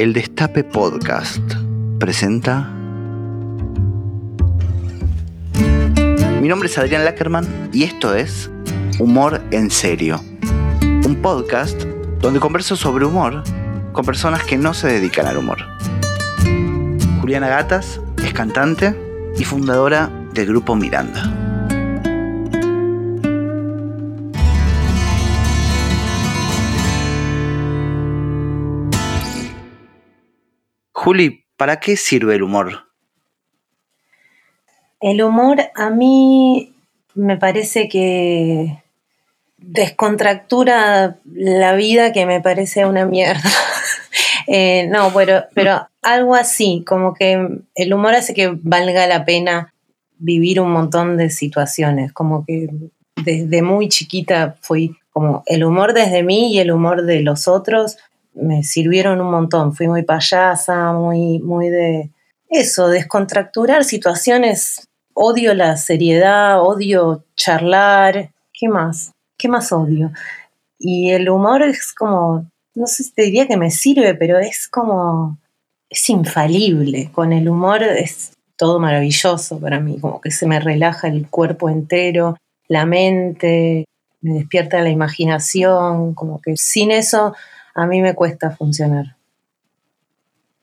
El Destape Podcast presenta. Mi nombre es Adrián Lackerman y esto es Humor en Serio, un podcast donde converso sobre humor con personas que no se dedican al humor. Juliana Gatas es cantante y fundadora del grupo Miranda. Juli, ¿para qué sirve el humor? El humor a mí me parece que descontractura la vida que me parece una mierda. Eh, no, pero, pero algo así, como que el humor hace que valga la pena vivir un montón de situaciones, como que desde muy chiquita fui como el humor desde mí y el humor de los otros me sirvieron un montón. Fui muy payasa, muy, muy de eso, descontracturar situaciones. Odio la seriedad, odio charlar. ¿Qué más? ¿Qué más odio? Y el humor es como, no sé si te diría que me sirve, pero es como, es infalible. Con el humor es todo maravilloso para mí, como que se me relaja el cuerpo entero, la mente, me despierta la imaginación, como que sin eso a mí me cuesta funcionar.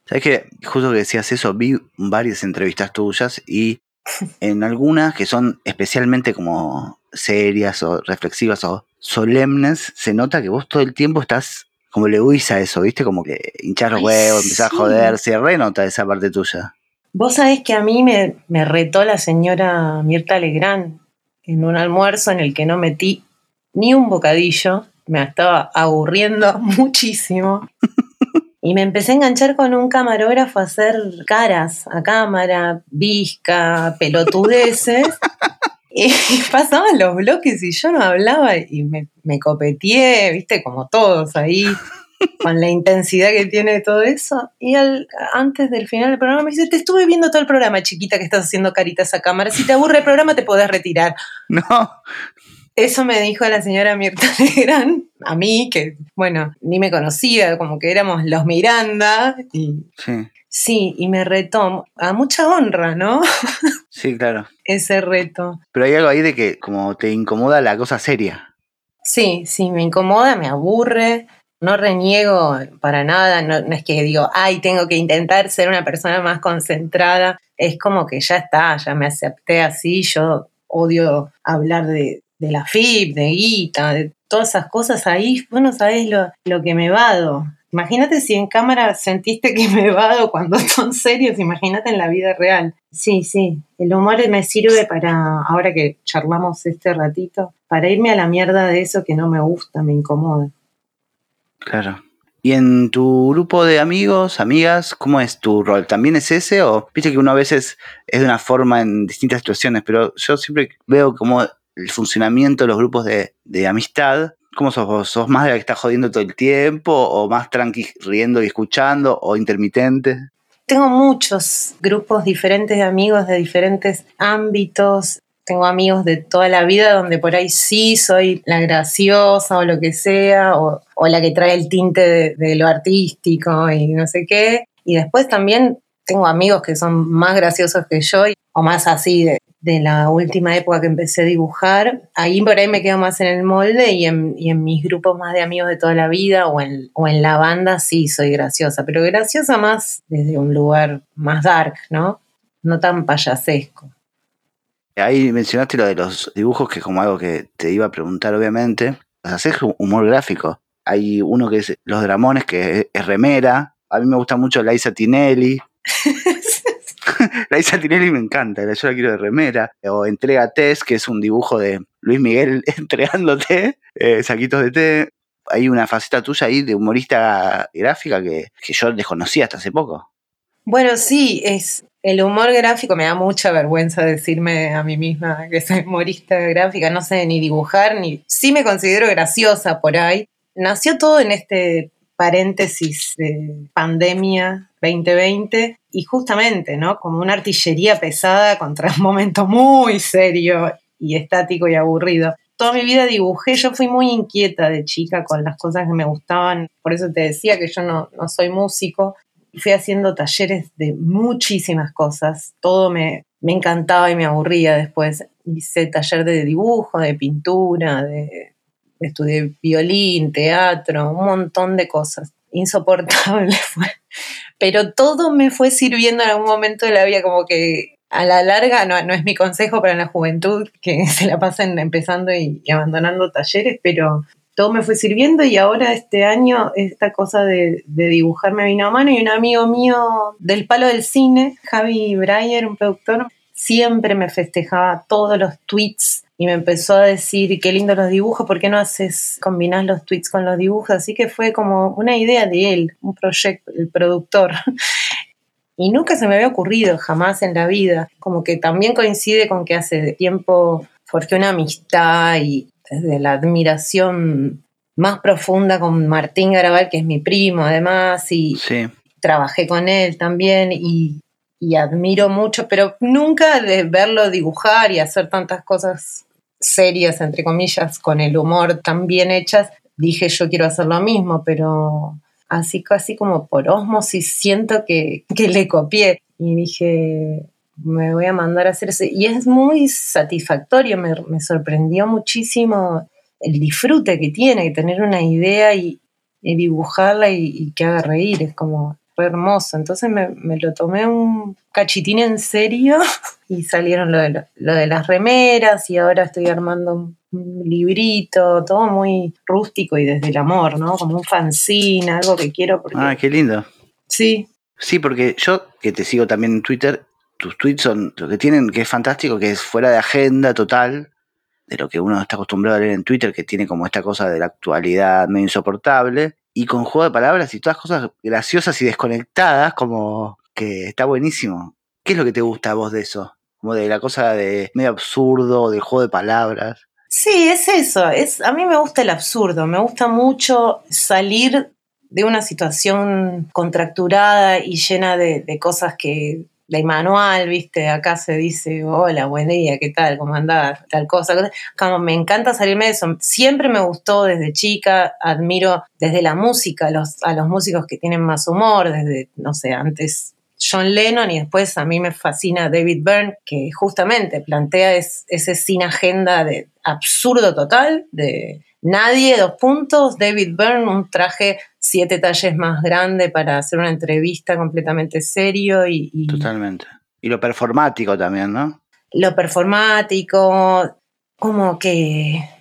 Sabes que justo que decías eso, vi varias entrevistas tuyas y en algunas que son especialmente como serias o reflexivas o solemnes, se nota que vos todo el tiempo estás como le huís a eso, ¿viste? Como que hinchar los huevos, empezás a joder, se renota esa parte tuya. Vos sabés que a mí me, me retó la señora Mirta Legrand en un almuerzo en el que no metí ni un bocadillo me estaba aburriendo muchísimo. Y me empecé a enganchar con un camarógrafo a hacer caras a cámara, visca, pelotudeces. y pasaban los bloques y yo no hablaba y me, me copeteé, viste, como todos ahí, con la intensidad que tiene todo eso. Y antes del final del programa me dice, te estuve viendo todo el programa, chiquita, que estás haciendo caritas a cámara. Si te aburre el programa, te podés retirar. No, eso me dijo la señora Mirta Legrand, a mí, que, bueno, ni me conocía, como que éramos los Miranda. Y, sí. Sí, y me retó a mucha honra, ¿no? Sí, claro. Ese reto. Pero hay algo ahí de que como te incomoda la cosa seria. Sí, sí, me incomoda, me aburre. No reniego para nada, no, no, es que digo, ay, tengo que intentar ser una persona más concentrada. Es como que ya está, ya me acepté así. Yo odio hablar de, de la FIP, de guita, de todas esas cosas ahí, vos no sabés lo, lo que me vado. Imagínate si en cámara sentiste que me vado cuando son serios, imagínate en la vida real. Sí, sí, el humor me sirve para, ahora que charlamos este ratito, para irme a la mierda de eso que no me gusta, me incomoda. Claro. ¿Y en tu grupo de amigos, amigas, cómo es tu rol? ¿También es ese? O viste que uno a veces es de una forma en distintas situaciones, pero yo siempre veo como el funcionamiento de los grupos de, amistad. ¿Cómo sos vos? ¿Sos más de la que está jodiendo todo el tiempo? ¿O más tranqui riendo y escuchando? ¿O intermitente? Tengo muchos grupos diferentes de amigos de diferentes ámbitos. Tengo amigos de toda la vida donde por ahí sí soy la graciosa o lo que sea, o, la que trae el tinte de, de lo artístico y no sé qué. Y después también tengo amigos que son más graciosos que yo o más así de, la última época que empecé a dibujar, ahí por ahí me quedo más en el molde y en, mis grupos más de amigos de toda la vida o en, la banda sí soy graciosa, pero graciosa más desde un lugar más dark, ¿no? No tan payasesco. Ahí mencionaste lo de los dibujos, que es como algo que te iba a preguntar, obviamente. Haces humor gráfico. Hay uno que es Los Dramones, que es remera. A mí me gusta mucho Laisa Tinelli. la Isa Tinelli me encanta, yo la quiero de remera. O Entrega Test, que es un dibujo de Luis Miguel entregándote eh, saquitos de té. Hay una faceta tuya ahí de humorista gráfica que, que yo desconocía hasta hace poco. Bueno, sí, es el humor gráfico me da mucha vergüenza decirme a mí misma que soy humorista gráfica, no sé ni dibujar, ni sí me considero graciosa por ahí. Nació todo en este paréntesis de pandemia 2020 y justamente, ¿no? Como una artillería pesada contra un momento muy serio y estático y aburrido. Toda mi vida dibujé, yo fui muy inquieta de chica con las cosas que me gustaban, por eso te decía que yo no, no soy músico. fui haciendo talleres de muchísimas cosas. Todo me, me encantaba y me aburría después. Hice taller de dibujo, de pintura, de, estudié violín, teatro, un montón de cosas. Insoportable fue. Pero todo me fue sirviendo en algún momento de la vida, como que a la larga, no, no es mi consejo para la juventud que se la pasen empezando y, abandonando talleres, pero todo me fue sirviendo y ahora este año esta cosa de, de, dibujar me vino a mano y un amigo mío del palo del cine, Javi Breyer, un productor, siempre me festejaba todos los tweets y me empezó a decir qué lindo los dibujos, ¿por qué no haces, combinar los tweets con los dibujos? Así que fue como una idea de él, un proyecto, el productor. Y nunca se me había ocurrido jamás en la vida. Como que también coincide con que hace tiempo forjé una amistad y desde la admiración más profunda con Martín Garabal, que es mi primo además, y trabajé con él también y, admiro mucho, pero nunca de verlo dibujar y hacer tantas cosas serias, entre comillas, con el humor tan bien hechas, dije yo quiero hacer lo mismo, pero así casi como por osmosis siento que, que le copié y dije, me voy a mandar a hacer eso. Y es muy satisfactorio, me, sorprendió muchísimo el disfrute que tiene, tener una idea y, dibujarla y, que haga reír, es como hermoso. Entonces me, lo tomé un cachitín en serio y salieron lo de, lo, de las remeras y ahora estoy armando un, librito, todo muy rústico y desde el amor, ¿no? Como un fanzine, algo que quiero. Porque... Ah, qué lindo. Sí. Sí, porque yo, que te sigo también en Twitter, tus tweets son lo que tienen, que es fantástico, que es fuera de agenda total, de lo que uno está acostumbrado a leer en Twitter, que tiene como esta cosa de la actualidad medio insoportable, y con juego de palabras y todas cosas graciosas y desconectadas, como que está buenísimo. ¿Qué es lo que te gusta a vos de eso? Como de la cosa de medio absurdo, del juego de palabras. Sí, es eso. Es, a mí me gusta el absurdo. Me gusta mucho salir de una situación contracturada y llena de cosas que de manual, viste, acá se dice, hola, buen día, ¿qué tal? ¿Cómo andás? Tal cosa. Como me encanta salirme de eso. Siempre me gustó desde chica, admiro desde la música los, a los músicos que tienen más humor, desde, no sé, antes John Lennon y después a mí me fascina David Byrne, que justamente plantea ese sin agenda de absurdo total, de nadie, dos puntos, David Byrne, un traje siete talles más grande para hacer una entrevista completamente serio y, Totalmente. Y lo performático también, ¿no? Lo performático, como que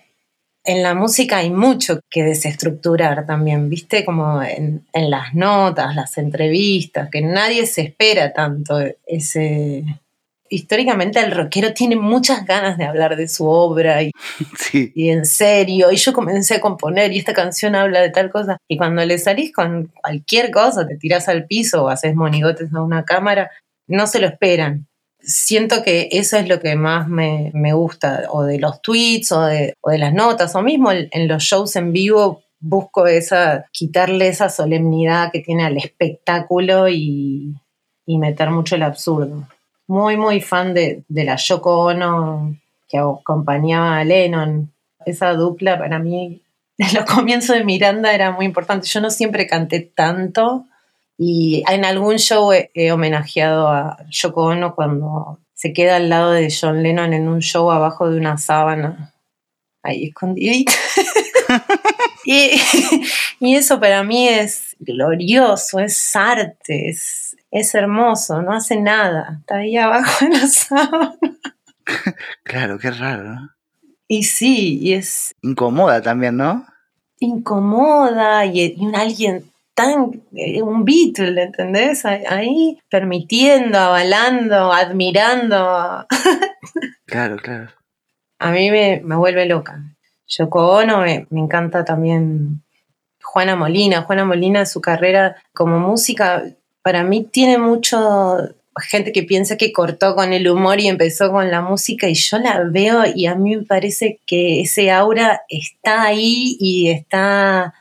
en la música hay mucho que desestructurar también, ¿viste? Como en, en las notas, las entrevistas, que nadie se espera tanto ese históricamente el rockero tiene muchas ganas de hablar de su obra y, y, en serio. Y yo comencé a componer y esta canción habla de tal cosa. Y cuando le salís con cualquier cosa, te tirás al piso o haces monigotes a una cámara, no se lo esperan. Siento que eso es lo que más me, gusta, o de los tweets, o de, o de las notas, o mismo en los shows en vivo busco esa, quitarle esa solemnidad que tiene al espectáculo y, y meter mucho el absurdo muy, muy fan de, la Yoko Ono que acompañaba a Lennon. Esa dupla para mí, en los comienzos de Miranda era muy importante. Yo no siempre canté tanto y en algún show he, homenajeado a Yoko Ono cuando se queda al lado de John Lennon en un show abajo de una sábana, ahí escondidita. y, y eso para mí es glorioso, es arte, es es hermoso, no hace nada, está ahí abajo en la sábana. claro, qué raro, ¿no? Y sí, y es... Incomoda también, ¿no? Incomoda y, un alguien tan, eh, un Beatle, ¿entendés? Ahí permitiendo, avalando, admirando. claro, claro. A mí me, vuelve loca. Yoko Ono me, me encanta también Juana Molina. Juana Molina, su carrera como música, para mí tiene mucho gente que piensa que cortó con el humor y empezó con la música y yo la veo y a mí me parece que ese aura está ahí y está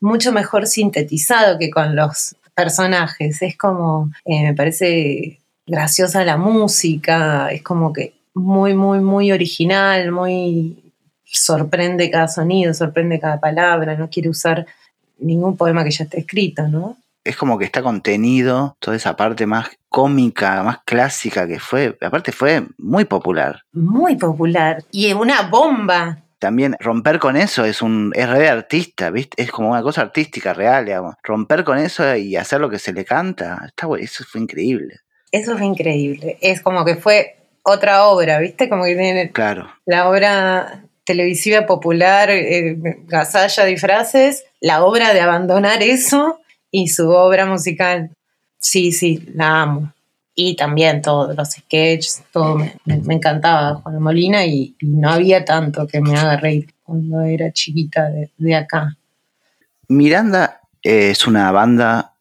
mucho mejor sintetizado que con los personajes. Es como, eh, me parece graciosa la música, es como que muy, muy, muy original, muy sorprende cada sonido, sorprende cada palabra, no quiere usar ningún poema que ya esté escrito, ¿no? es como que está contenido toda esa parte más cómica, más clásica que fue. Aparte fue muy popular. Muy popular. Y es una bomba. También romper con eso es un es re artista, ¿viste? Es como una cosa artística real, digamos. Romper con eso y hacer lo que se le canta, está eso fue increíble. Eso fue increíble. Es como que fue otra obra, ¿viste? Como que tiene claro. la obra televisiva popular, eh, Gasalla disfraces, la obra de abandonar eso y su obra musical. Sí, sí, la amo. Y también todos los sketches, todo me, encantaba Juan Molina y, no había tanto que me haga reír cuando era chiquita de, acá. Miranda es una banda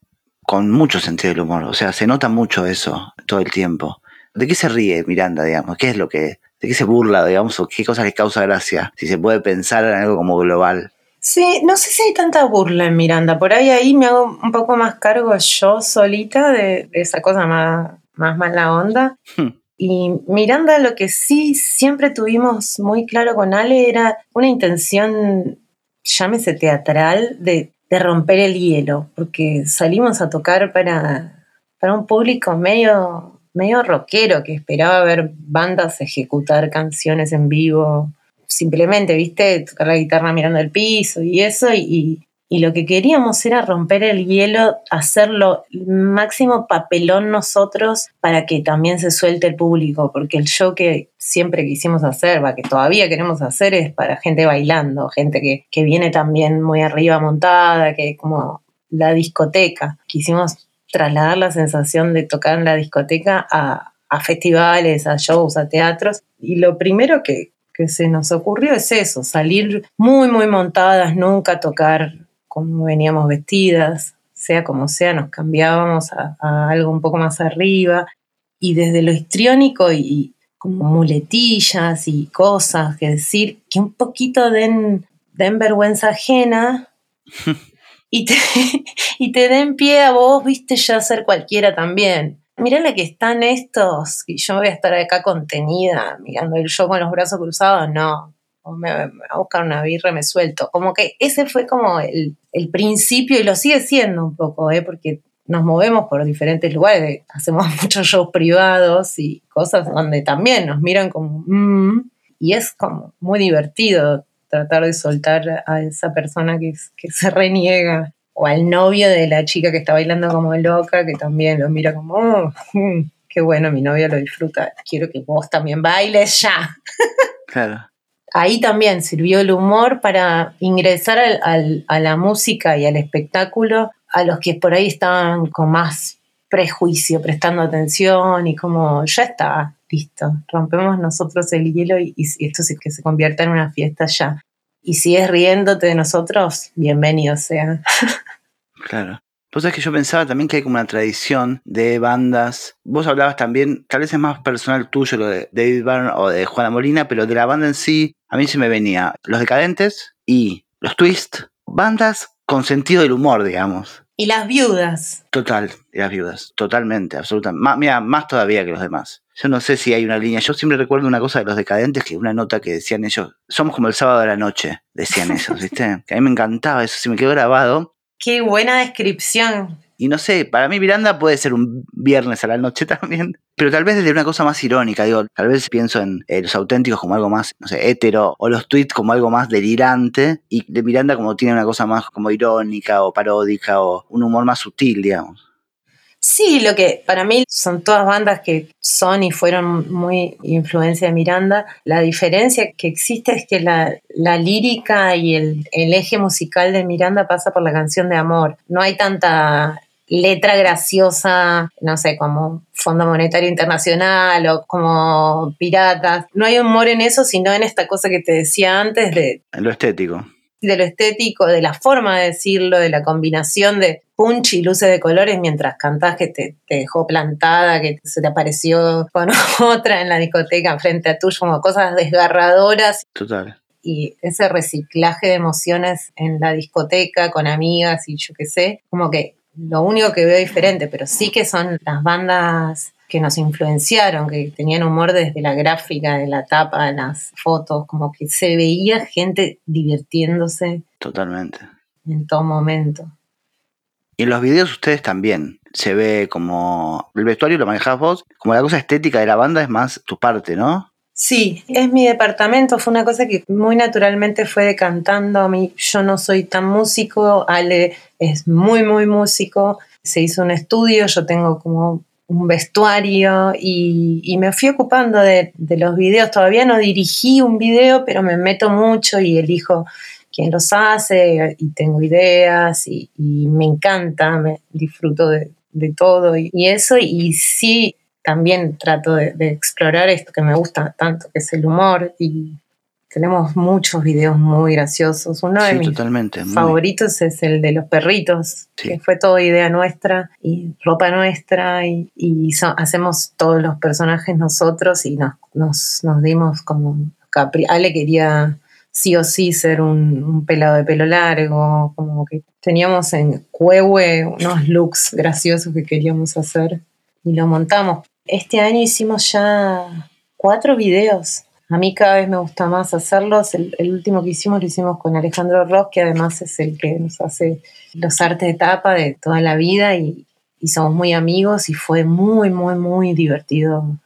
con mucho sentido del humor, o sea, se nota mucho eso todo el tiempo. ¿De qué se ríe Miranda, digamos? ¿Qué es lo que, de qué se burla, digamos, o qué cosas le causa gracia? Si se puede pensar en algo como global. Sí, no sé si hay tanta burla en Miranda. Por ahí ahí me hago un poco más cargo yo solita de, esa cosa más, más mala onda. Hmm. Y Miranda lo que sí siempre tuvimos muy claro con Ale era una intención, llámese teatral, de, romper el hielo, porque salimos a tocar para, para un público medio, medio rockero que esperaba ver bandas ejecutar canciones en vivo simplemente, viste, tocar la guitarra mirando el piso y eso, y, lo que queríamos era romper el hielo, hacerlo máximo papelón nosotros para que también se suelte el público, porque el show que siempre quisimos hacer, va, que todavía queremos hacer, es para gente bailando, gente que, que viene también muy arriba montada, que como la discoteca. Quisimos trasladar la sensación de tocar en la discoteca a, a festivales, a shows, a teatros. Y lo primero que, que se nos ocurrió es eso, salir muy, muy montadas, nunca tocar como veníamos vestidas, sea como sea, nos cambiábamos a, algo un poco más arriba y desde lo histriónico y, como muletillas y cosas que decir que un poquito den, den vergüenza ajena y te, y te den pie a vos, viste, ya ser cualquiera también la que están estos y yo voy a estar acá contenida mirando el show con los brazos cruzados, no. Me, voy a buscar una birra me suelto. Como que ese fue como el, principio y lo sigue siendo un poco, ¿eh? porque nos movemos por diferentes lugares, hacemos muchos shows privados y cosas donde también nos miran como, mm", y es como muy divertido tratar de soltar a esa persona que, que se reniega o al novio de la chica que está bailando como loca, que también lo mira como, oh, qué bueno, mi novia lo disfruta, quiero que vos también bailes ya. Claro. Ahí también sirvió el humor para ingresar a la música y al espectáculo a los que por ahí estaban con más prejuicio, prestando atención y como, ya está, listo, rompemos nosotros el hielo y, y esto es que se convierta en una fiesta ya y sigues riéndote de nosotros, bienvenido sea. Claro. Vos sabés que yo pensaba también que hay como una tradición de bandas. Vos hablabas también, tal vez es más personal tuyo lo de David Byrne o de Juana Molina, pero de la banda en sí, a mí se me venía Los Decadentes y Los Twist, bandas con sentido del humor, digamos. Y las viudas. Total, y las viudas, totalmente, absolutamente. mira, más todavía que los demás. Yo no sé si hay una línea. Yo siempre recuerdo una cosa de los decadentes, que una nota que decían ellos, somos como el sábado de la noche, decían ellos, ¿viste? Que a mí me encantaba eso, se me quedó grabado. Qué buena descripción. Y no sé, para mí Miranda puede ser un viernes a la noche también, pero tal vez desde una cosa más irónica, digo, tal vez pienso en eh, los auténticos como algo más, no sé, hétero, o los tweets como algo más delirante, y de Miranda como tiene una cosa más como irónica o paródica o un humor más sutil, digamos. Sí, lo que para mí son todas bandas que son y fueron muy influencia de Miranda. La diferencia que existe es que la, lírica y el, eje musical de Miranda pasa por la canción de amor. No hay tanta letra graciosa, no sé, como Fondo Monetario Internacional o como Piratas. No hay humor en eso, sino en esta cosa que te decía antes de... Lo estético de lo estético, de la forma de decirlo, de la combinación de punch y luces de colores mientras cantás que te, dejó plantada, que se te apareció con otra en la discoteca frente a tuyo, como cosas desgarradoras. Total. Y ese reciclaje de emociones en la discoteca con amigas y yo qué sé, como que lo único que veo diferente, pero sí que son las bandas que nos influenciaron, que tenían humor desde la gráfica, de la tapa, de las fotos, como que se veía gente divirtiéndose. Totalmente. En todo momento. Y en los videos ustedes también se ve como el vestuario lo manejás vos, como la cosa estética de la banda es más tu parte, ¿no? Sí, es mi departamento, fue una cosa que muy naturalmente fue decantando a mí. Yo no soy tan músico, Ale es muy, muy músico. Se hizo un estudio, yo tengo como un vestuario y, me fui ocupando de, los videos. Todavía no dirigí un video, pero me meto mucho y elijo quién los hace y tengo ideas y, me encanta, me disfruto de, todo y, y, eso. Y sí, también trato de, explorar esto que me gusta tanto, que es el humor. Y tenemos muchos videos muy graciosos. Uno de mis favoritos es el de los perritos, que fue toda idea nuestra y ropa nuestra. Y, hacemos todos los personajes nosotros y nos, nos, dimos como... Capri Ale quería sí o sí ser un, un, pelado de pelo largo, como que teníamos en Cuehue unos looks graciosos que queríamos hacer y lo montamos. Este año hicimos ya cuatro videos. A mí cada vez me gusta más hacerlos. El, último que hicimos lo hicimos con Alejandro Ross, que además es el que nos hace los artes de tapa de toda la vida y, somos muy amigos y fue muy, muy, muy divertido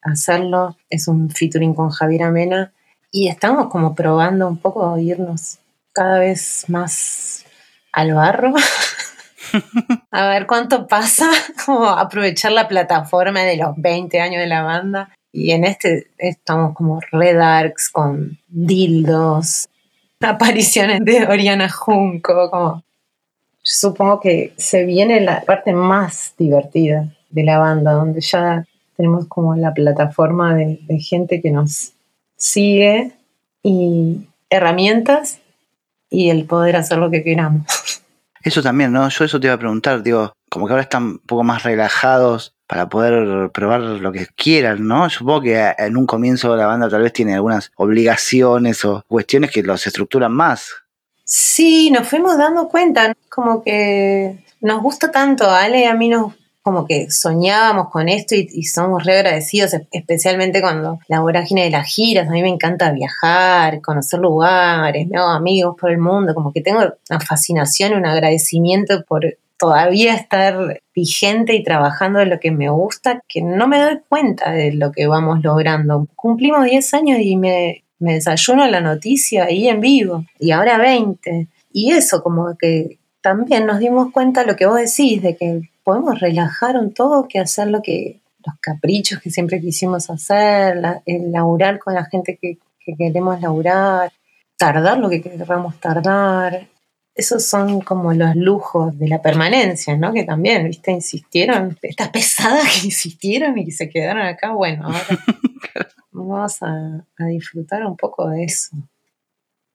hacerlo. Es un featuring con Javier Amena y estamos como probando un poco irnos cada vez más al barro. A ver cuánto pasa, como aprovechar la plataforma de los 20 años de la banda. Y en este estamos como redarks con dildos, apariciones de Oriana Junco, como supongo que se viene la parte más divertida de la banda, donde ya tenemos como la plataforma de, de gente que nos sigue y herramientas y el poder hacer lo que queramos. Eso también, ¿no? Yo eso te iba a preguntar, digo, como que ahora están un poco más relajados para poder probar lo que quieran, ¿no? Supongo que en un comienzo la banda tal vez tiene algunas obligaciones o cuestiones que los estructuran más. Sí, nos fuimos dando cuenta, como que nos gusta tanto, Ale, a mí nos como que soñábamos con esto y, somos re agradecidos, especialmente cuando la vorágine de las giras, a mí me encanta viajar, conocer lugares, me hago amigos por el mundo, como que tengo una fascinación, un agradecimiento por todavía estar vigente y trabajando en lo que me gusta, que no me doy cuenta de lo que vamos logrando. Cumplimos 10 años y me, desayuno la noticia ahí en vivo, y ahora 20. Y eso como que también nos dimos cuenta lo que vos decís, de que podemos relajar un todo que hacer lo que los caprichos que siempre quisimos hacer, el laburar con la gente que, queremos laburar, tardar lo que queramos tardar. Esos son como los lujos de la permanencia, ¿no? Que también, ¿viste? Insistieron, estas pesadas que insistieron y que se quedaron acá, bueno, ahora vamos a, a disfrutar un poco de eso.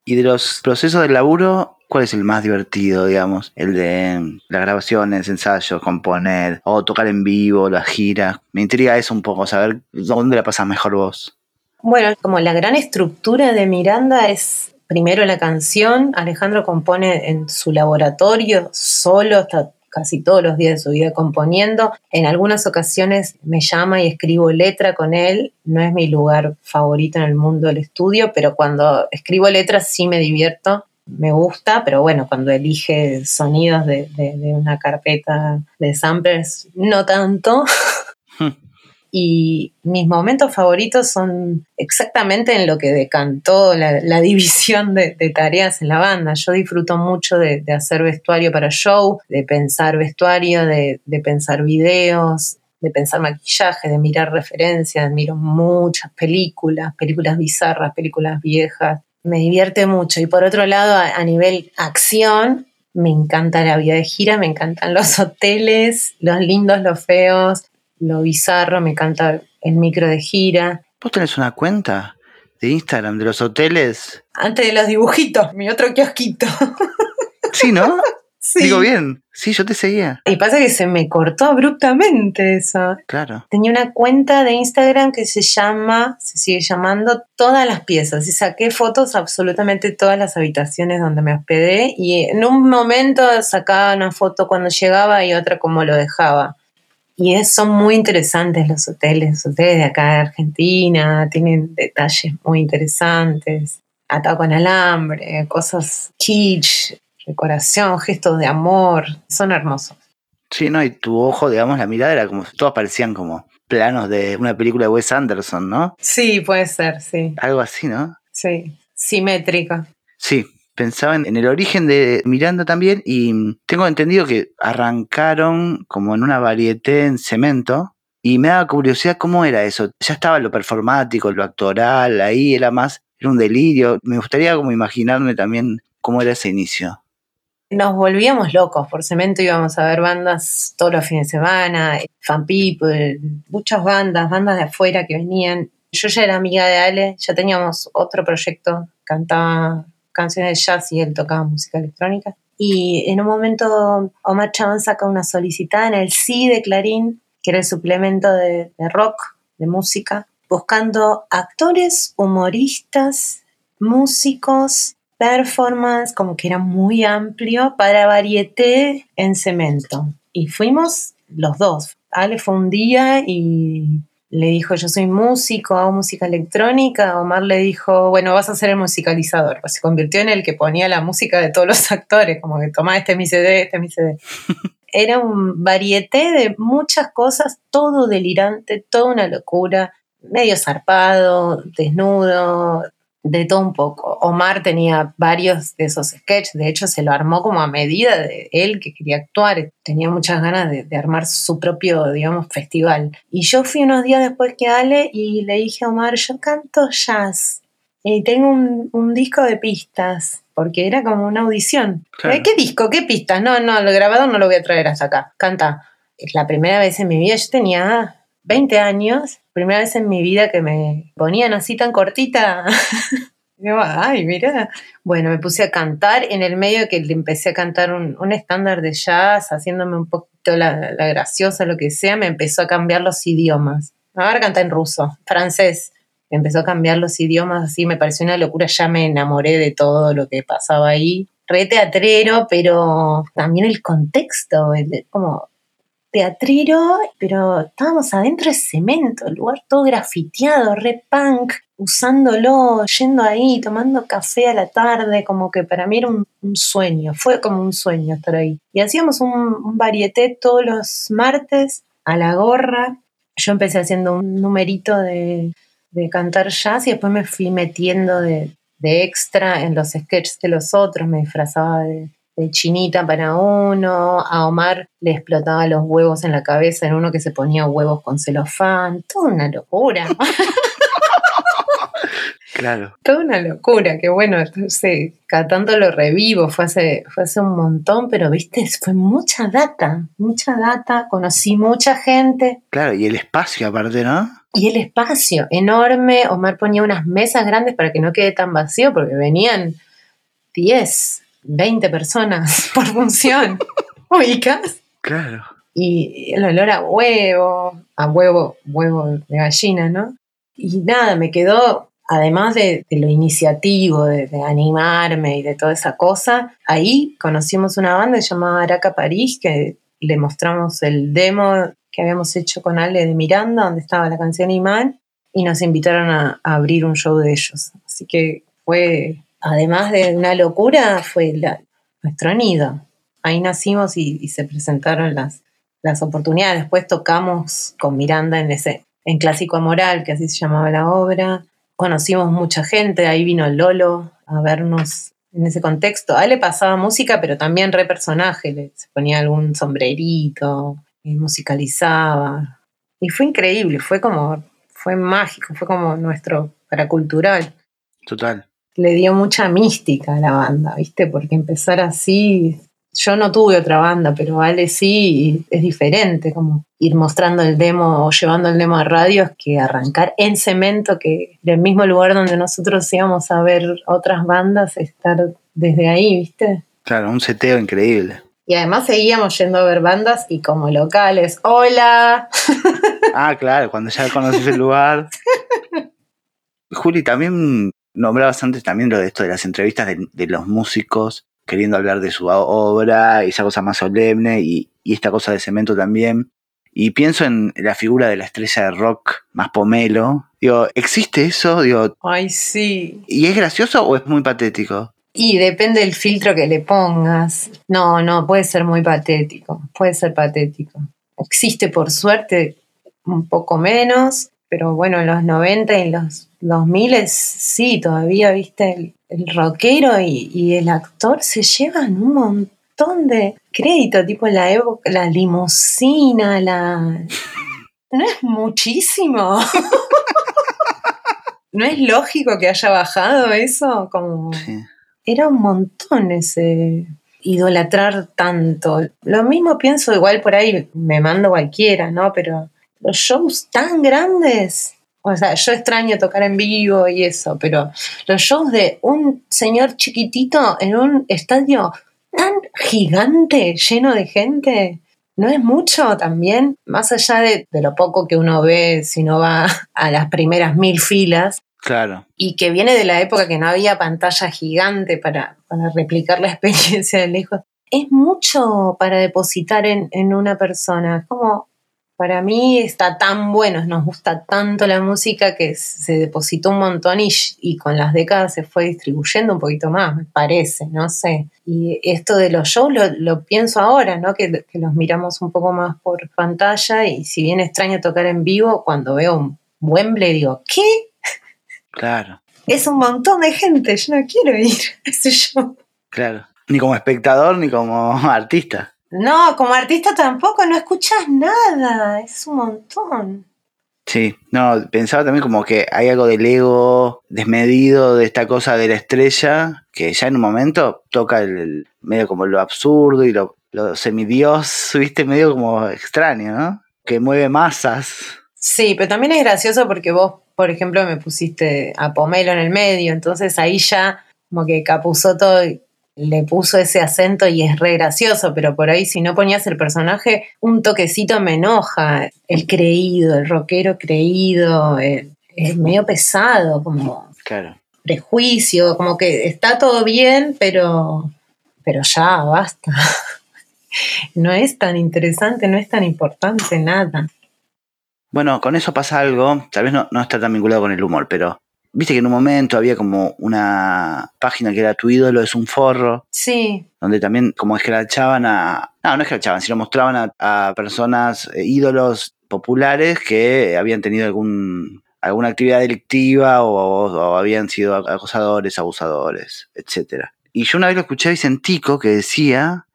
Y de los procesos de laburo, ¿Cuál es el más divertido, digamos? El de las grabaciones, ensayos, componer, o tocar en vivo, las giras. Me intriga eso un poco, saber dónde la pasas mejor vos. Bueno, como la gran estructura de Miranda es primero la canción, Alejandro compone en su laboratorio solo, está casi todos los días de su vida componiendo. En algunas ocasiones me llama y escribo letra con él. No es mi lugar favorito en el mundo del estudio, pero cuando escribo letras sí me divierto me gusta, pero bueno, cuando elige sonidos de, una carpeta de samplers, no tanto. Y mis momentos favoritos son exactamente en lo que decantó la, división de, tareas en la banda. Yo disfruto mucho de, hacer vestuario para show, de pensar vestuario, de, pensar videos, de pensar maquillaje, de mirar referencias, miro muchas películas, películas bizarras, películas viejas, me divierte mucho. Y por otro lado, a, nivel acción, me encanta la vida de gira, me encantan los hoteles, los lindos, los feos, lo bizarro, me encanta el micro de gira. ¿Vos tenés una cuenta de Instagram de los hoteles? Antes de los dibujitos, mi otro kiosquito. Sí, ¿no? Digo bien, sí, yo te seguía. Y pasa que se me cortó abruptamente eso. Claro. Tenía una cuenta de Instagram que se llama, se sigue llamando Todas las piezas. Y saqué fotos absolutamente todas las habitaciones donde me hospedé. Y en un momento sacaba una foto cuando llegaba y otra como lo dejaba. Y son muy interesantes los hoteles, los hoteles de acá de Argentina, tienen detalles muy interesantes. Atado con alambre, cosas kitsch, decoración, gestos de amor, son hermosos. Sí, no, y tu ojo, digamos, la mirada era como, todos parecían como planos de una película de Wes Anderson, ¿no? Sí, puede ser, sí. Algo así, ¿no? Sí, simétrica. Sí, pensaba en, el origen de Miranda también y tengo entendido que arrancaron como en una varieté en cemento y me daba curiosidad cómo era eso. Ya estaba lo performático, lo actoral, ahí era más, era un delirio. Me gustaría como imaginarme también cómo era ese inicio nos volvíamos locos por cemento, íbamos a ver bandas todos los fines de semana, Fan People, muchas bandas, bandas de afuera que venían. Yo ya era amiga de Ale, ya teníamos otro proyecto, cantaba canciones de jazz y él tocaba música electrónica. Y en un momento Omar Chabán saca una solicitada en el sí de Clarín, que era el suplemento de, de rock, de música, buscando actores, humoristas, músicos performance, como que era muy amplio para varieté en cemento. Y fuimos los dos. Ale fue un día y le dijo, yo soy músico, hago música electrónica. Omar le dijo, bueno, vas a ser el musicalizador. Pues se convirtió en el que ponía la música de todos los actores, como que toma este mi CD, este mi CD. Era un varieté de muchas cosas, todo delirante, toda una locura, medio zarpado, desnudo, de todo un poco. Omar tenía varios de esos sketches, de hecho se lo armó como a medida de él que quería actuar, tenía muchas ganas de, armar su propio, digamos, festival. Y yo fui unos días después que Ale y le dije a Omar, yo canto jazz y tengo un, disco de pistas, porque era como una audición. ¿Qué disco? ¿Qué pistas? No, no, el grabador no lo voy a traer hasta acá, canta. Es la primera vez en mi vida, yo tenía 20 años, primera vez en mi vida que me ponían así tan cortita. Ay, mira. Bueno, me puse a cantar en el medio que le empecé a cantar un, estándar de jazz, haciéndome un poquito la, graciosa, lo que sea, me empezó a cambiar los idiomas. Ahora canta en ruso, francés. Me empezó a cambiar los idiomas, así me pareció una locura, ya me enamoré de todo lo que pasaba ahí. Re teatrero, pero también el contexto, como teatrero, pero estábamos adentro de cemento, el lugar todo grafiteado, re punk, usándolo, yendo ahí, tomando café a la tarde, como que para mí era un, sueño, fue como un sueño estar ahí. Y hacíamos un, un varieté todos los martes a la gorra. Yo empecé haciendo un numerito de, de cantar jazz y después me fui metiendo de, de extra en los sketches de los otros, me disfrazaba de, de chinita para uno, a Omar le explotaba los huevos en la cabeza en uno que se ponía huevos con celofán, toda una locura. Claro. Toda una locura, que bueno, sé, cada tanto lo revivo, fue hace, fue hace un montón, pero viste, fue mucha data, mucha data, conocí mucha gente. Claro, y el espacio aparte, ¿no? Y el espacio, enorme, Omar ponía unas mesas grandes para que no quede tan vacío, porque venían 10, 20 personas por función. ¿Ubicas? Claro. Y el olor a huevo, a huevo, huevo de gallina, ¿no? Y nada, me quedó, además de, lo iniciativo, de, animarme y de toda esa cosa, ahí conocimos una banda llamada Araca París, que le mostramos el demo que habíamos hecho con Ale de Miranda, donde estaba la canción Imán, y nos invitaron a abrir un show de ellos. Así que fue además de una locura, fue nuestro nido. Ahí nacimos y, se presentaron las, las oportunidades. Después tocamos con Miranda en ese en Clásico Amoral, que así se llamaba la obra. Conocimos mucha gente, ahí vino Lolo a vernos en ese contexto. A él le pasaba música, pero también re personaje, le, se ponía algún sombrerito, y musicalizaba. Y fue increíble, fue como, fue mágico, fue como nuestro paracultural. Total le dio mucha mística a la banda, ¿viste? Porque empezar así, yo no tuve otra banda, pero vale sí, es diferente, como ir mostrando el demo o llevando el demo a radio, que arrancar en cemento, que del mismo lugar donde nosotros íbamos a ver otras bandas, estar desde ahí, ¿viste? Claro, un seteo increíble. Y además seguíamos yendo a ver bandas y como locales, hola. Ah, claro, cuando ya conoces el lugar. Juli, también nombrabas antes también lo de esto de las entrevistas de, los músicos queriendo hablar de su obra, y esa cosa más solemne y, esta cosa de cemento también. Y pienso en la figura de la estrella de rock más pomelo. Digo, ¿existe eso? Digo, Ay, sí. ¿Y es gracioso o es muy patético? Y depende del filtro que le pongas. No, no, puede ser muy patético, puede ser patético. Existe por suerte un poco menos, pero bueno, en los 90 y los 2000 sí, todavía, viste, el, rockero y, el actor se llevan un montón de crédito, tipo la época, la limusina, la... No es muchísimo. ¿No es lógico que haya bajado eso? Como... Era un montón ese idolatrar tanto. Lo mismo pienso, igual por ahí me mando cualquiera, ¿no? Pero los shows tan grandes, o sea, yo extraño tocar en vivo y eso, pero los shows de un señor chiquitito en un estadio tan gigante, lleno de gente, ¿no es mucho también? Más allá de, de lo poco que uno ve si no va a las primeras mil filas, Claro. Y que viene de la época que no había pantalla gigante para, para replicar la experiencia de lejos. Es mucho para depositar en, en una persona. Es como, para mí está tan bueno, nos gusta tanto la música que se depositó un montón y, y, con las décadas se fue distribuyendo un poquito más, me parece, no sé. Y esto de los shows lo, lo pienso ahora, ¿no? Que, que, los miramos un poco más por pantalla y si bien extraño tocar en vivo, cuando veo un Wembley digo, ¿qué? Claro. Es un montón de gente, yo no quiero ir a ese show. Claro. Ni como espectador ni como artista. No, como artista tampoco, no escuchas nada, es un montón. Sí, no, pensaba también como que hay algo del ego desmedido de esta cosa de la estrella, que ya en un momento toca el, medio como lo absurdo y lo, lo semidios, viste, medio como extraño, ¿no? Que mueve masas. Sí, pero también es gracioso porque vos por ejemplo, me pusiste a Pomelo en el medio, entonces ahí ya como que Capuzoto le puso ese acento y es re gracioso, pero por ahí si no ponías el personaje, un toquecito me enoja, el creído, el rockero creído, es medio pesado, como claro. prejuicio, como que está todo bien, pero, pero ya, basta. no es tan interesante, no es tan importante nada. Bueno, con eso pasa algo, tal vez no, no está tan vinculado con el humor, pero viste que en un momento había como una página que era Tu ídolo es un forro. Sí. Donde también como escrachaban a... No, no escrachaban, sino mostraban a, personas, eh, ídolos populares que habían tenido algún alguna actividad delictiva o, habían sido acosadores, abusadores, etc. Y yo una vez lo escuché a Vicentico que decía,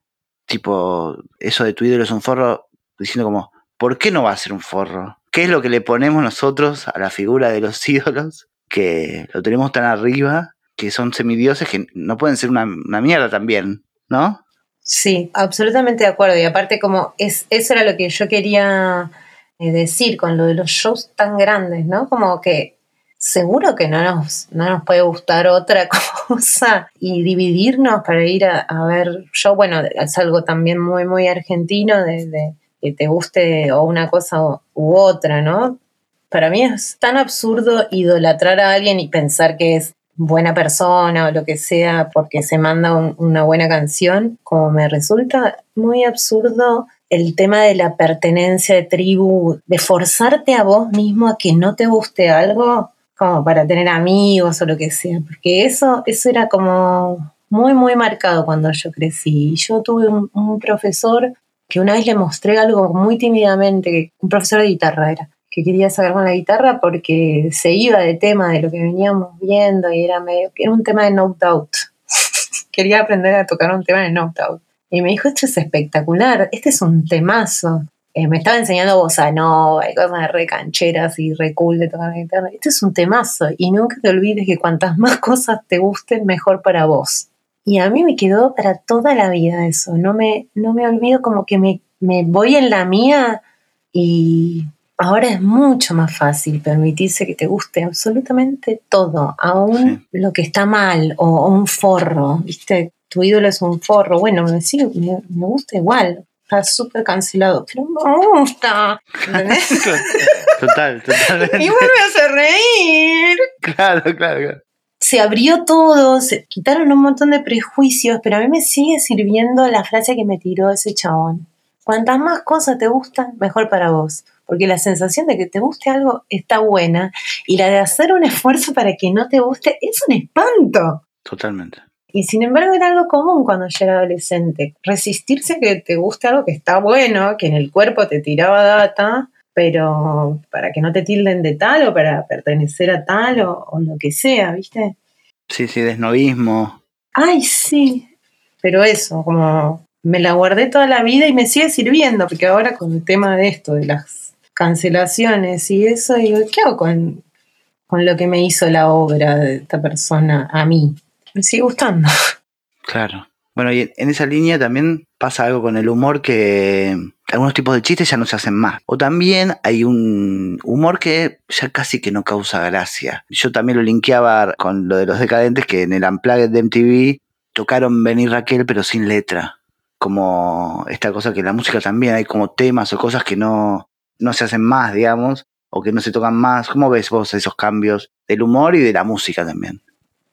tipo, eso de tu ídolo es un forro, diciendo como, ¿por qué no va a ser un forro? ¿Qué es lo que le ponemos nosotros a la figura de los ídolos? Que lo tenemos tan arriba, que son semidioses que no pueden ser una, mierda también, ¿no? Sí, absolutamente de acuerdo. Y aparte, como es, eso era lo que yo quería eh, decir con lo de los shows tan grandes, ¿no? Como que seguro que no nos, no nos puede gustar otra cosa y dividirnos para ir a, ver show. Bueno, es algo también muy, muy argentino de que te guste o una cosa u otra, ¿no? Para mí es tan absurdo idolatrar a alguien y pensar que es buena persona o lo que sea porque se manda una buena canción, como me resulta muy absurdo el tema de la pertenencia de tribu, de forzarte a vos mismo a que no te guste algo como para tener amigos o lo que sea, porque eso, eso era como muy, muy marcado cuando yo crecí. Yo tuve un profesor que una vez le mostré algo muy tímidamente, un profesor de guitarra era, que quería sacarme la guitarra porque se iba de tema de lo que veníamos viendo y era medio, era un tema de No Doubt. quería aprender a tocar un tema de No Doubt. Y me dijo, esto es espectacular, este es un temazo. Eh, me estaba enseñando bossa nova hay cosas re cancheras y re cool de tocar la guitarra. Este es un temazo y nunca te olvides que cuantas más cosas te gusten, mejor para vos. Y a mí me quedó para toda la vida eso. No me, no me olvido como que me, voy en la mía y ahora es mucho más fácil permitirse que te guste absolutamente todo, aún lo que está mal o, un forro, ¿viste? Tu ídolo es un forro. Bueno, me, me, gusta igual. Está súper cancelado, pero me gusta. total, totalmente. Y vuelve a hacer reír. Claro, claro, claro se abrió todo, se quitaron un montón de prejuicios, pero a mí me sigue sirviendo la frase que me tiró ese chabón. Cuantas más cosas te gustan, mejor para vos. Porque la sensación de que te guste algo está buena y la de hacer un esfuerzo para que no te guste es un espanto. Totalmente. Y sin embargo era algo común cuando yo era adolescente. Resistirse a que te guste algo que está bueno, que en el cuerpo te tiraba data, pero para que no te tilden de tal o para pertenecer a tal o, o lo que sea, ¿viste? Sí, sí, desnovismo. Ay, sí. Pero eso, como me la guardé toda la vida y me sigue sirviendo, porque ahora con el tema de esto, de las cancelaciones y eso, digo, ¿qué hago con, con lo que me hizo la obra de esta persona a mí? Me sigue gustando. Claro. Bueno, y en esa línea también pasa algo con el humor que algunos tipos de chistes ya no se hacen más. O también hay un humor que ya casi que no causa gracia. Yo también lo linkeaba con lo de los decadentes que en el Unplugged de MTV tocaron Venir Raquel pero sin letra. Como esta cosa que en la música también hay como temas o cosas que no, no se hacen más, digamos, o que no se tocan más. ¿Cómo ves vos esos cambios del humor y de la música también?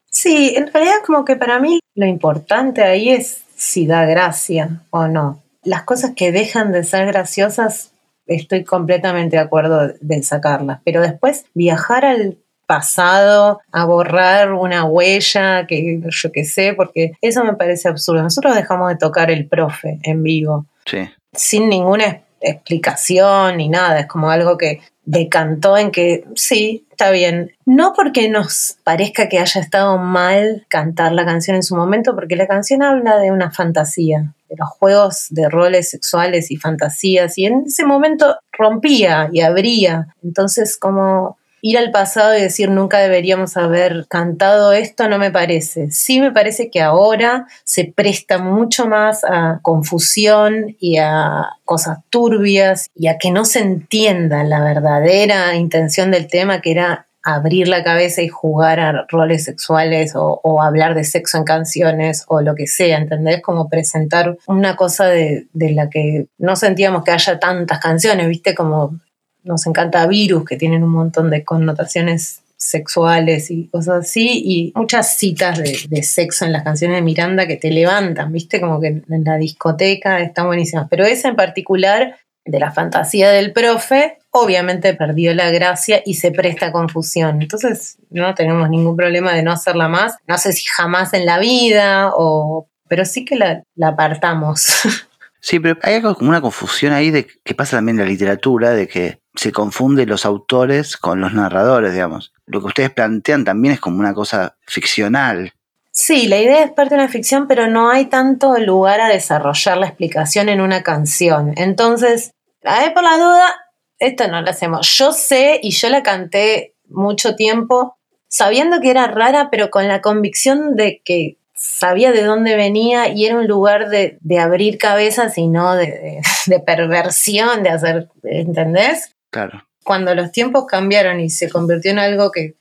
Sí, en realidad como que para mí lo importante ahí es si da gracia o no. Las cosas que dejan de ser graciosas estoy completamente de acuerdo de sacarlas, pero después viajar al pasado a borrar una huella, que yo qué sé, porque eso me parece absurdo. Nosotros dejamos de tocar el profe en vivo. Sí. Sin ninguna explicación ni nada, es como algo que decantó en que sí, está bien. No porque nos parezca que haya estado mal cantar la canción en su momento, porque la canción habla de una fantasía, de los juegos de roles sexuales y fantasías, y en ese momento rompía y abría. Entonces, como ir al pasado y decir nunca deberíamos haber cantado esto no me parece. Sí me parece que ahora se presta mucho más a confusión y a cosas turbias y a que no se entienda la verdadera intención del tema que era abrir la cabeza y jugar a roles sexuales o, hablar de sexo en canciones o lo que sea, ¿entendés? Como presentar una cosa de, de, la que no sentíamos que haya tantas canciones, ¿viste? Como nos encanta Virus, que tienen un montón de connotaciones sexuales y cosas así, y muchas citas de, sexo en las canciones de Miranda que te levantan, viste, como que en la discoteca están buenísimas. Pero esa en particular, de la fantasía del profe, obviamente perdió la gracia y se presta confusión. Entonces, no tenemos ningún problema de no hacerla más. No sé si jamás en la vida, o pero sí que la, la apartamos. Sí, pero hay algo como una confusión ahí de que pasa también en la literatura, de que se confunde los autores con los narradores, digamos. Lo que ustedes plantean también es como una cosa ficcional. Sí, la idea es parte de una ficción, pero no hay tanto lugar a desarrollar la explicación en una canción. Entonces, a ver, por la duda, esto no lo hacemos. Yo sé y yo la canté mucho tiempo sabiendo que era rara, pero con la convicción de que sabía de dónde venía y era un lugar de, abrir cabezas y no de, perversión, de hacer, ¿entendés? Claro. Cuando los tiempos cambiaron y se convirtió en algo que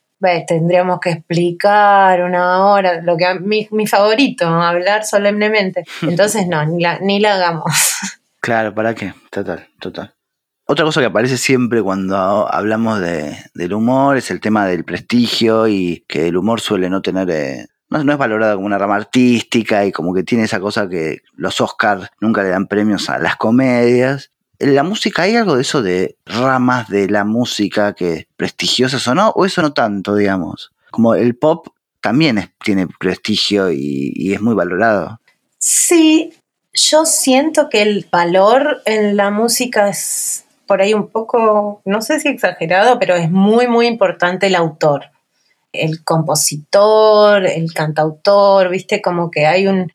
tendríamos que explicar una hora, lo que mi, mi favorito, hablar solemnemente. Entonces no, ni la, ni la hagamos. Claro, ¿para qué? Total, total. Otra cosa que aparece siempre cuando hablamos de, del humor es el tema del prestigio y que el humor suele no tener eh, no, es valorada como una rama artística y como que tiene esa cosa que los Oscars nunca le dan premios a las comedias. ¿En la música hay algo de eso de ramas de la música que prestigiosas o no? ¿O eso no tanto, digamos? Como el pop también tiene prestigio y, es muy valorado. Sí, yo siento que el valor en la música es por ahí un poco, no sé si exagerado, pero es muy, muy importante el autor el compositor, el cantautor, viste, como que hay un,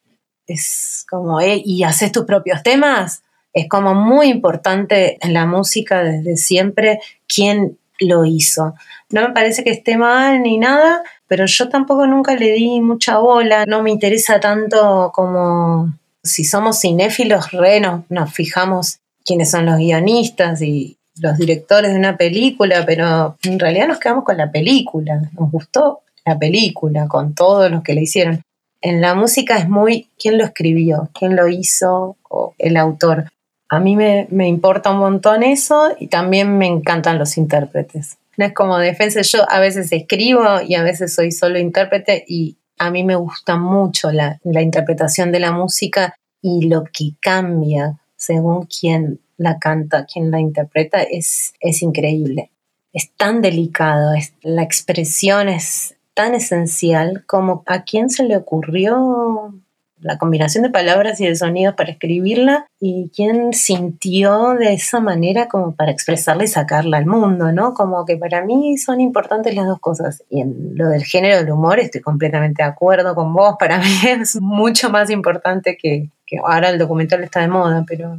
es como, eh, y haces tus propios temas, es como muy importante en la música desde siempre quién lo hizo. No me parece que esté mal ni nada, pero yo tampoco nunca le di mucha bola, no me interesa tanto como si somos cinéfilos, re nos fijamos quiénes son los guionistas y, los directores de una película, pero en realidad nos quedamos con la película, nos gustó la película, con todos los que le hicieron. En la música es muy quién lo escribió, quién lo hizo, o el autor. A mí me, me importa un montón eso y también me encantan los intérpretes. No es como defensa, yo a veces escribo y a veces soy solo intérprete y a mí me gusta mucho la, la interpretación de la música y lo que cambia según quién la canta, quien la interpreta, es, es increíble. Es tan delicado, la expresión es, tan esencial como a quién se le ocurrió la combinación de palabras y de sonidos para escribirla y quién sintió de esa manera como para expresarla y sacarla al mundo, ¿no? Como que para mí son importantes las dos cosas. Y en lo del género del humor estoy completamente de acuerdo con vos, para mí es mucho más importante que, que ahora el documental está de moda, pero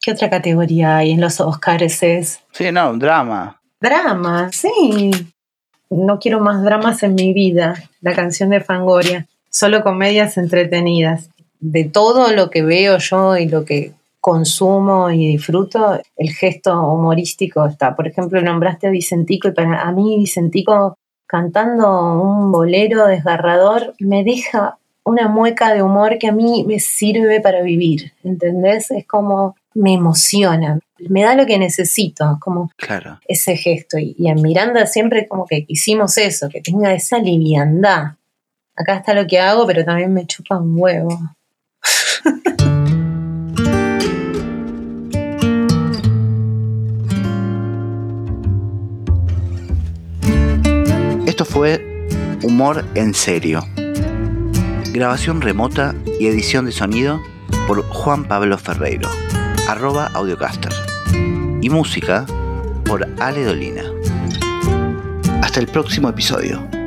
¿qué otra categoría hay en los Oscars? Es... Sí, no, drama. Drama, sí. No quiero más dramas en mi vida, la canción de Fangoria solo comedias entretenidas. De todo lo que veo yo y lo que consumo y disfruto, el gesto humorístico está. Por ejemplo, nombraste a Vicentico y para a mí Vicentico cantando un bolero desgarrador me deja una mueca de humor que a mí me sirve para vivir, ¿entendés? Es como me emociona, me da lo que necesito, como claro. ese gesto. Y, y en Miranda siempre como que hicimos eso, que tenga esa liviandad, acá está lo que hago, pero también me chupa un huevo. Esto fue Humor en Serio. Grabación remota y edición de sonido por Juan Pablo Ferreiro, arroba audiocaster. Y música por Ale Dolina. Hasta el próximo episodio.